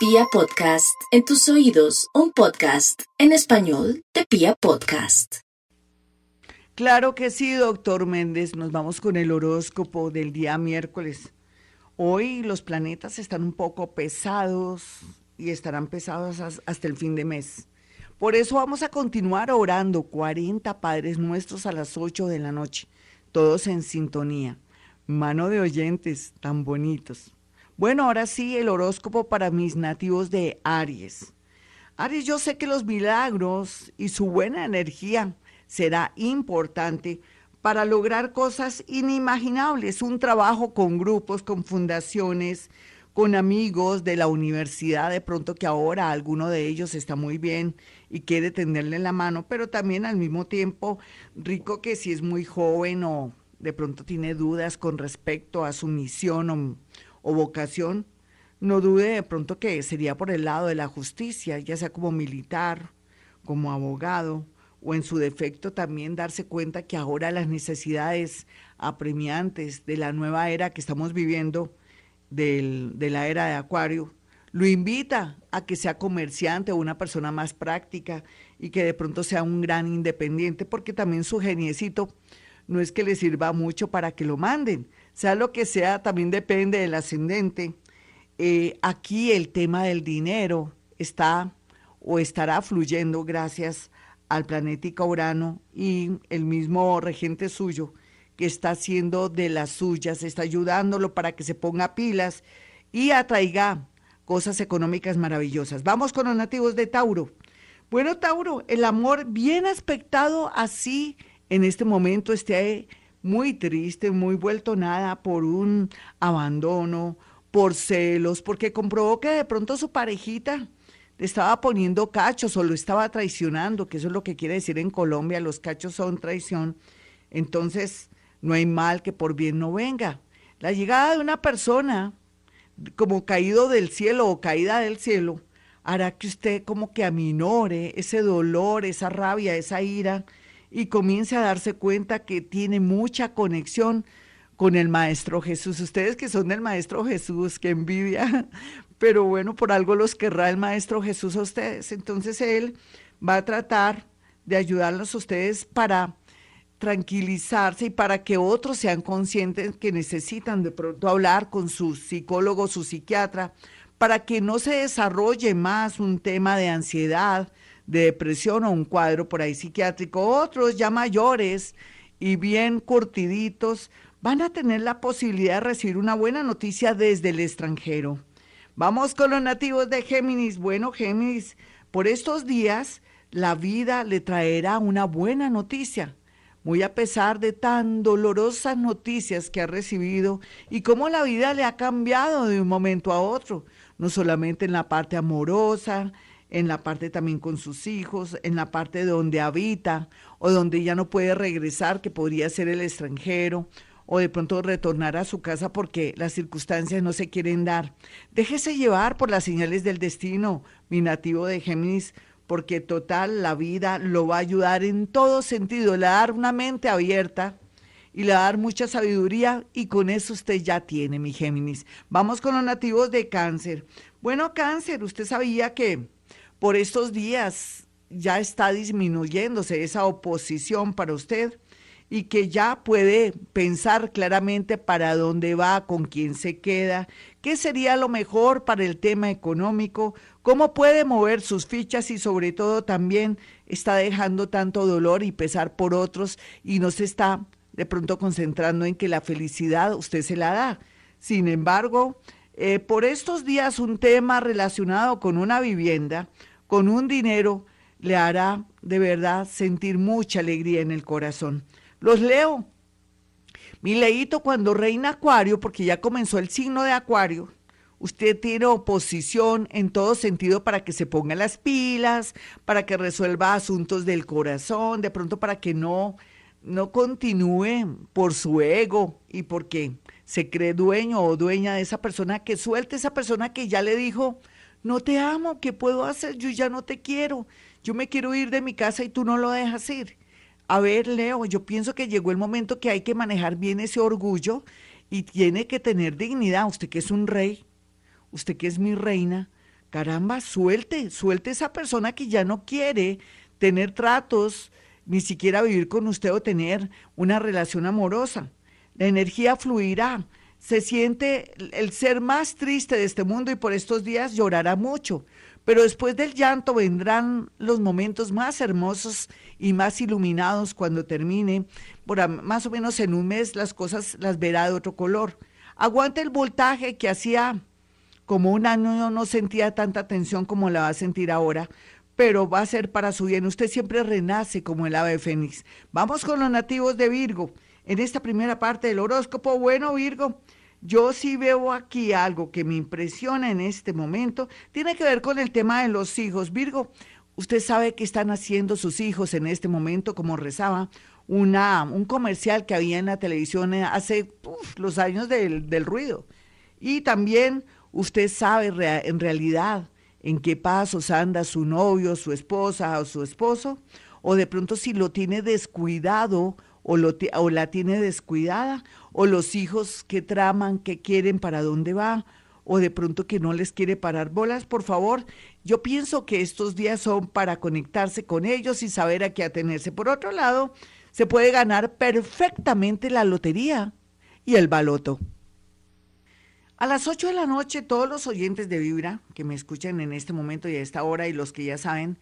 Pia Podcast, en tus oídos, un podcast en español de Pia Podcast. Claro que sí, doctor Méndez. Nos vamos con el horóscopo del día miércoles. Hoy los planetas están un poco pesados y estarán pesados hasta el fin de mes. Por eso vamos a continuar orando 40 Padres Nuestros a las 8 de la noche, todos en sintonía. Mano de oyentes tan bonitos. Bueno, ahora sí, el horóscopo para mis nativos de Aries. Aries, yo sé que los milagros y su buena energía será importante para lograr cosas inimaginables, un trabajo con grupos, con fundaciones, con amigos de la universidad, de pronto que ahora alguno de ellos está muy bien y quiere tenderle la mano, pero también al mismo tiempo rico que si es muy joven o de pronto tiene dudas con respecto a su misión o, o vocación, no dude de pronto que sería por el lado de la justicia, ya sea como militar, como abogado, o en su defecto también darse cuenta que ahora las necesidades apremiantes de la nueva era que estamos viviendo, del, de la era de Acuario, lo invita a que sea comerciante o una persona más práctica y que de pronto sea un gran independiente, porque también su geniecito no es que le sirva mucho para que lo manden, sea lo que sea, también depende del ascendente. Eh, aquí el tema del dinero está o estará fluyendo gracias al planética Urano y el mismo regente suyo que está haciendo de las suyas, está ayudándolo para que se ponga pilas y atraiga cosas económicas maravillosas. Vamos con los nativos de Tauro. Bueno, Tauro, el amor bien aspectado así en este momento esté muy triste, muy vuelto nada por un abandono, por celos, porque comprobó que de pronto su parejita le estaba poniendo cachos o lo estaba traicionando, que eso es lo que quiere decir en Colombia, los cachos son traición, entonces no hay mal que por bien no venga. La llegada de una persona como caído del cielo o caída del cielo hará que usted como que aminore ese dolor, esa rabia, esa ira y comience a darse cuenta que tiene mucha conexión con el Maestro Jesús. Ustedes que son del Maestro Jesús, que envidia, pero bueno, por algo los querrá el Maestro Jesús a ustedes. Entonces Él va a tratar de ayudarlos a ustedes para tranquilizarse y para que otros sean conscientes que necesitan de pronto hablar con su psicólogo, su psiquiatra, para que no se desarrolle más un tema de ansiedad, de depresión o un cuadro por ahí psiquiátrico. Otros ya mayores y bien curtiditos van a tener la posibilidad de recibir una buena noticia desde el extranjero. Vamos con los nativos de Géminis. Bueno, Géminis, por estos días la vida le traerá una buena noticia, muy a pesar de tan dolorosas noticias que ha recibido y cómo la vida le ha cambiado de un momento a otro, no solamente en la parte amorosa, en la parte también con sus hijos, en la parte donde habita o donde ya no puede regresar, que podría ser el extranjero, o de pronto retornar a su casa porque las circunstancias no se quieren dar. Déjese llevar por las señales del destino, mi nativo de Géminis, porque total la vida lo va a ayudar en todo sentido, le va a dar una mente abierta y le va a dar mucha sabiduría y con eso usted ya tiene, mi Géminis. Vamos con los nativos de cáncer. Bueno, cáncer, usted sabía que por estos días ya está disminuyéndose esa oposición para usted y que ya puede pensar claramente para dónde va, con quién se queda, qué sería lo mejor para el tema económico, cómo puede mover sus fichas y sobre todo también está dejando tanto dolor y pesar por otros y no se está de pronto concentrando en que la felicidad usted se la da. Sin embargo, eh, por estos días un tema relacionado con una vivienda, con un dinero, le hará de verdad sentir mucha alegría en el corazón. Los leo. Mi leíto cuando reina Acuario, porque ya comenzó el signo de Acuario, usted tiene oposición en todo sentido para que se ponga las pilas, para que resuelva asuntos del corazón, de pronto para que no, no continúe por su ego y porque se cree dueño o dueña de esa persona, que suelte esa persona que ya le dijo, no te amo, ¿qué puedo hacer? Yo ya no te quiero, yo me quiero ir de mi casa y tú no lo dejas ir. A ver, Leo, yo pienso que llegó el momento que hay que manejar bien ese orgullo y tiene que tener dignidad. Usted que es un rey, usted que es mi reina, caramba, suelte, suelte esa persona que ya no quiere tener tratos, ni siquiera vivir con usted o tener una relación amorosa. La energía fluirá. Se siente el ser más triste de este mundo y por estos días llorará mucho. Pero después del llanto vendrán los momentos más hermosos y más iluminados cuando termine. Por más o menos en un mes las cosas las verá de otro color. Aguante el voltaje que hacía como un año no sentía tanta tensión como la va a sentir ahora, pero va a ser para su bien. Usted siempre renace como el ave fénix. Vamos con los nativos de Virgo. En esta primera parte del horóscopo, bueno, Virgo, yo sí veo aquí algo que me impresiona en este momento. Tiene que ver con el tema de los hijos. Virgo, usted sabe qué están haciendo sus hijos en este momento, como rezaba un comercial que había en la televisión hace los años del, del ruido. Y también usted sabe en realidad en qué pasos anda su novio, su esposa o su esposo, o de pronto si lo tiene descuidado o, la tiene descuidada, o los hijos que traman, que quieren, para dónde va, o de pronto que no les quiere parar bolas, por favor, yo pienso que estos días son para conectarse con ellos y saber a qué atenerse. Por otro lado, se puede ganar perfectamente la lotería y el baloto. A las 8 de la noche, todos los oyentes de Vibra que me escuchan en este momento y a esta hora y los que ya saben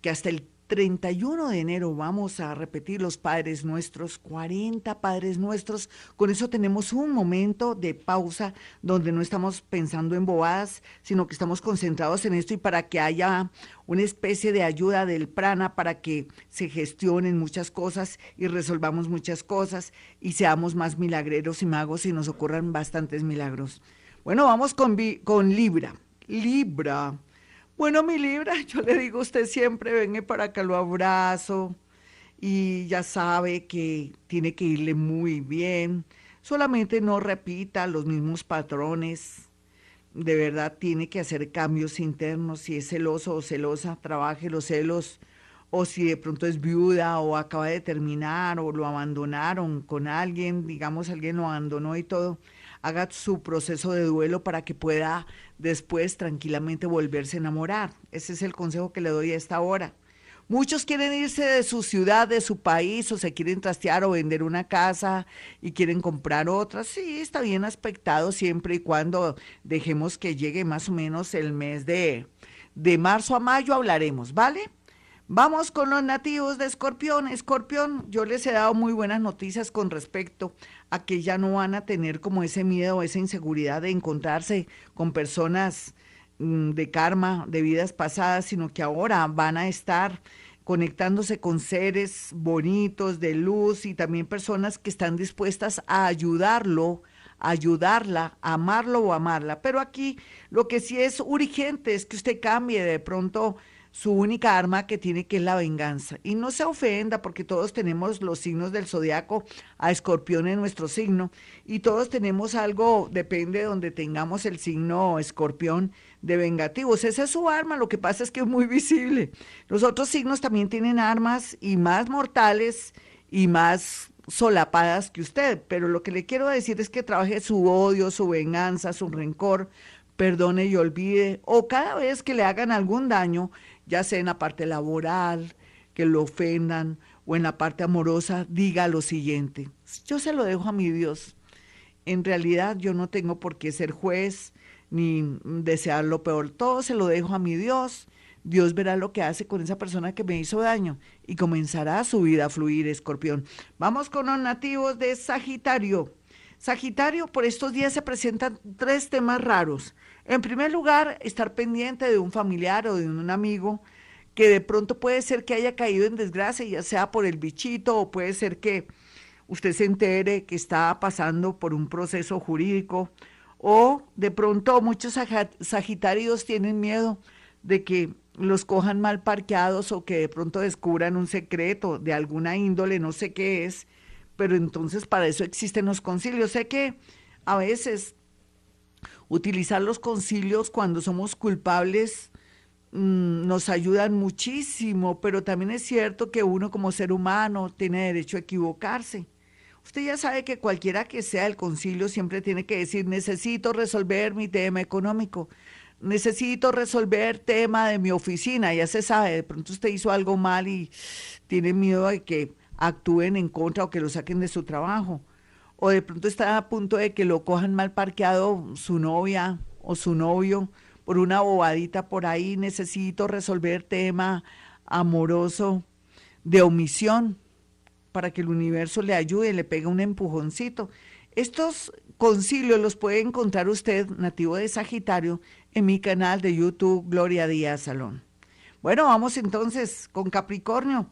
que hasta el 31 de enero vamos a repetir los Padres Nuestros, 40 Padres Nuestros. Con eso tenemos un momento de pausa donde no estamos pensando en bobadas, sino que estamos concentrados en esto y para que haya una especie de ayuda del prana para que se gestionen muchas cosas y resolvamos muchas cosas y seamos más milagreros y magos y nos ocurran bastantes milagros. Bueno, vamos con, con Libra. Libra. Bueno, mi Libra, yo le digo a usted siempre, venga para acá, lo abrazo y ya sabe que tiene que irle muy bien. Solamente no repita los mismos patrones. De verdad tiene que hacer cambios internos. Si es celoso o celosa, trabaje los celos. O si de pronto es viuda o acaba de terminar o lo abandonaron con alguien, digamos, alguien lo abandonó y todo haga su proceso de duelo para que pueda después tranquilamente volverse a enamorar. Ese es el consejo que le doy a esta hora. Muchos quieren irse de su ciudad, de su país, o se quieren trastear o vender una casa y quieren comprar otra. Sí, está bien aspectado siempre y cuando dejemos que llegue más o menos el mes de, de marzo a mayo, hablaremos, ¿vale? Vamos con los nativos de Escorpión. Escorpión, yo les he dado muy buenas noticias con respecto a que ya no van a tener como ese miedo esa inseguridad de encontrarse con personas mm, de karma, de vidas pasadas, sino que ahora van a estar conectándose con seres bonitos, de luz y también personas que están dispuestas a ayudarlo, ayudarla, amarlo o amarla. Pero aquí lo que sí es urgente es que usted cambie de pronto su única arma que tiene que es la venganza. Y no se ofenda porque todos tenemos los signos del zodiaco a escorpión en nuestro signo y todos tenemos algo, depende de donde tengamos el signo escorpión de vengativos. Esa es su arma, lo que pasa es que es muy visible. Los otros signos también tienen armas y más mortales y más solapadas que usted, pero lo que le quiero decir es que trabaje su odio, su venganza, su rencor, perdone y olvide, o cada vez que le hagan algún daño, ya sea en la parte laboral, que lo ofendan, o en la parte amorosa, diga lo siguiente, yo se lo dejo a mi Dios. En realidad yo no tengo por qué ser juez ni desear lo peor, todo se lo dejo a mi Dios. Dios verá lo que hace con esa persona que me hizo daño y comenzará su vida a fluir, escorpión. Vamos con los nativos de Sagitario. Sagitario, por estos días se presentan tres temas raros. En primer lugar, estar pendiente de un familiar o de un amigo que de pronto puede ser que haya caído en desgracia, ya sea por el bichito o puede ser que usted se entere que está pasando por un proceso jurídico o de pronto muchos sagitarios tienen miedo de que los cojan mal parqueados o que de pronto descubran un secreto de alguna índole, no sé qué es, pero entonces para eso existen los concilios. Sé que a veces utilizar los concilios cuando somos culpables mm, nos ayudan muchísimo, pero también es cierto que uno como ser humano tiene derecho a equivocarse. Usted ya sabe que cualquiera que sea el concilio siempre tiene que decir, necesito resolver mi tema económico, necesito resolver tema de mi oficina, ya se sabe, de pronto usted hizo algo mal y tiene miedo de que actúen en contra o que lo saquen de su trabajo. O de pronto está a punto de que lo cojan mal parqueado su novia o su novio por una bobadita por ahí, necesito resolver tema amoroso de omisión para que el universo le ayude, le pegue un empujoncito. Estos concilios los puede encontrar usted, nativo de Sagitario, en mi canal de YouTube Gloria Díaz Salón. Bueno, vamos entonces con Capricornio.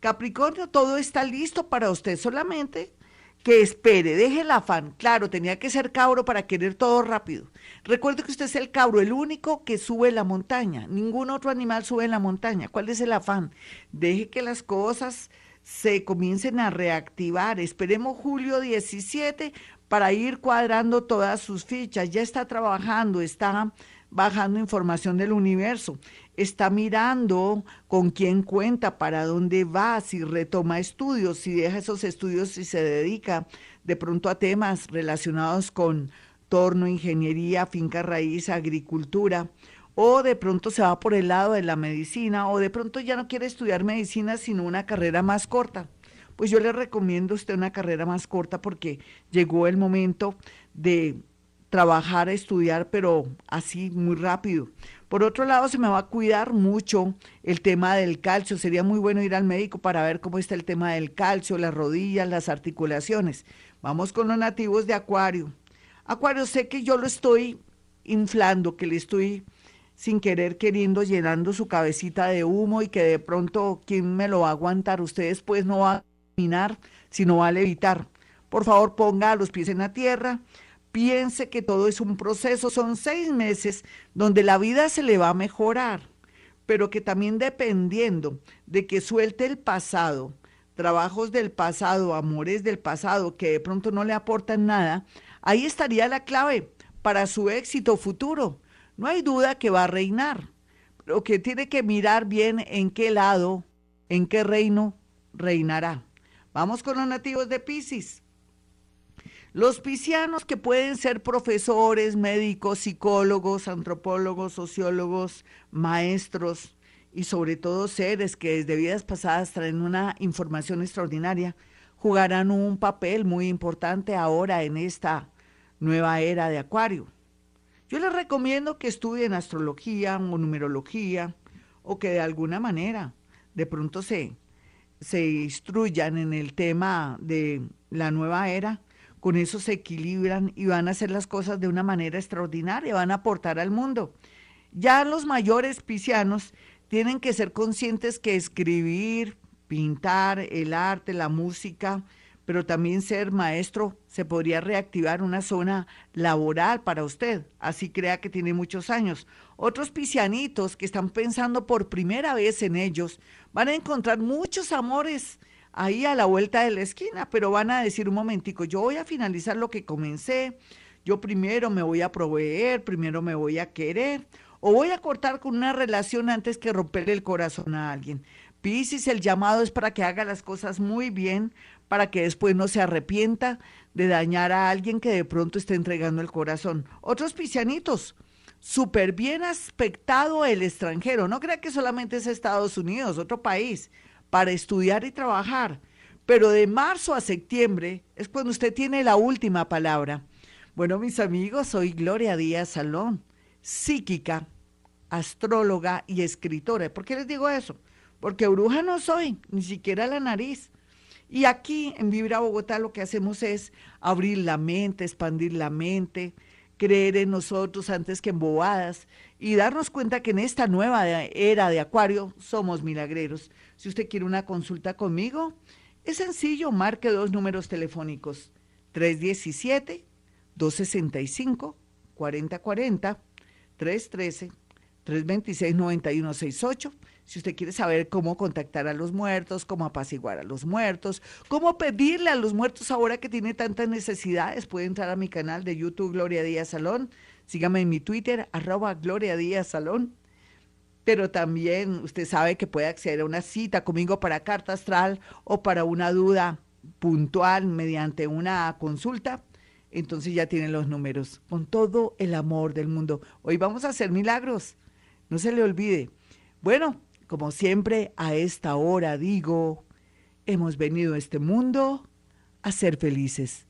Capricornio, todo está listo para usted, solamente que espere, deje el afán. Claro, tenía que ser cabro para querer todo rápido. Recuerde que usted es el cabro, el único que sube la montaña. Ningún otro animal sube la montaña. ¿Cuál es el afán? Deje que las cosas se comiencen a reactivar. Esperemos julio 17 para ir cuadrando todas sus fichas. Ya está trabajando, está bajando información del universo, está mirando con quién cuenta, para dónde va, si retoma estudios, si deja esos estudios y se dedica de pronto a temas relacionados con torno, ingeniería, finca raíz, agricultura, o de pronto se va por el lado de la medicina, o de pronto ya no quiere estudiar medicina, sino una carrera más corta. Pues yo le recomiendo a usted una carrera más corta porque llegó el momento de trabajar, estudiar, pero así muy rápido. Por otro lado, se me va a cuidar mucho el tema del calcio. Sería muy bueno ir al médico para ver cómo está el tema del calcio, las rodillas, las articulaciones. Vamos con los nativos de Acuario. Acuario, sé que yo lo estoy inflando, que le estoy sin querer queriendo llenando su cabecita de humo y que de pronto, ¿quién me lo va a aguantar? Ustedes pues no va a caminar, sino va a levitar. Por favor, ponga los pies en la tierra, piense que todo es un proceso, son seis meses donde la vida se le va a mejorar, pero que también dependiendo de que suelte el pasado, trabajos del pasado, amores del pasado que de pronto no le aportan nada, ahí estaría la clave para su éxito futuro. No hay duda que va a reinar, pero que tiene que mirar bien en qué lado, en qué reino reinará. Vamos con los nativos de Pisces. Los piscianos que pueden ser profesores, médicos, psicólogos, antropólogos, sociólogos, maestros y sobre todo seres que desde vidas pasadas traen una información extraordinaria, jugarán un papel muy importante ahora en esta nueva era de Acuario. Yo les recomiendo que estudien astrología o numerología o que de alguna manera de pronto se, se instruyan en el tema de la nueva era con eso se equilibran y van a hacer las cosas de una manera extraordinaria, van a aportar al mundo. Ya los mayores piscianos tienen que ser conscientes que escribir, pintar, el arte, la música, pero también ser maestro, se podría reactivar una zona laboral para usted, así crea que tiene muchos años. Otros piscianitos que están pensando por primera vez en ellos van a encontrar muchos amores ahí a la vuelta de la esquina, pero van a decir un momentico, yo voy a finalizar lo que comencé, yo primero me voy a proveer, primero me voy a querer, o voy a cortar con una relación antes que romperle el corazón a alguien. Piscis, el llamado es para que haga las cosas muy bien, para que después no se arrepienta de dañar a alguien que de pronto esté entregando el corazón. Otros piscianitos, súper bien aspectado el extranjero. No crea que solamente es Estados Unidos, otro país para estudiar y trabajar. Pero de marzo a septiembre es cuando usted tiene la última palabra. Bueno, mis amigos, soy Gloria Díaz Salón, psíquica, astróloga y escritora. ¿Por qué les digo eso? Porque bruja no soy, ni siquiera la nariz. Y aquí en Vibra Bogotá lo que hacemos es abrir la mente, expandir la mente, creer en nosotros antes que en bobadas y darnos cuenta que en esta nueva era de Acuario somos milagreros. Si usted quiere una consulta conmigo, es sencillo, marque dos números telefónicos, 317-265-4040, 313-326-9168. Si usted quiere saber cómo contactar a los muertos, cómo apaciguar a los muertos, cómo pedirle a los muertos ahora que tiene tantas necesidades, puede entrar a mi canal de YouTube Gloria Díaz Salón. Sígame en mi Twitter, arroba Gloria Díaz Salón pero también usted sabe que puede acceder a una cita conmigo para carta astral o para una duda puntual mediante una consulta entonces ya tienen los números, con todo el amor del mundo. Hoy vamos a hacer milagros, no se le olvide. Bueno, como siempre, a esta hora digo, hemos venido a este mundo a ser felices.